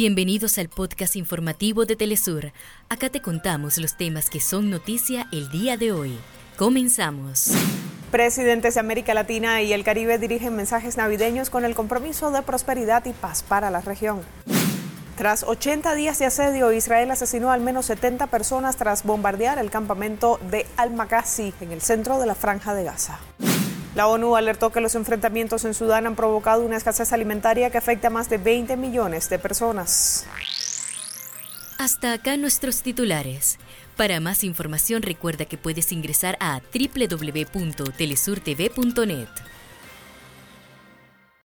Bienvenidos al podcast informativo de Telesur. Acá te contamos los temas que son noticia el día de hoy. Comenzamos. Presidentes de América Latina y el Caribe dirigen mensajes navideños con el compromiso de prosperidad y paz para la región. Tras 80 días de asedio, Israel asesinó al menos 70 personas tras bombardear el campamento de Al-Makasi en el centro de la franja de Gaza. La ONU alertó que los enfrentamientos en Sudán han provocado una escasez alimentaria que afecta a más de 20 millones de personas. Hasta acá nuestros titulares. Para más información recuerda que puedes ingresar a www.telesurtv.net.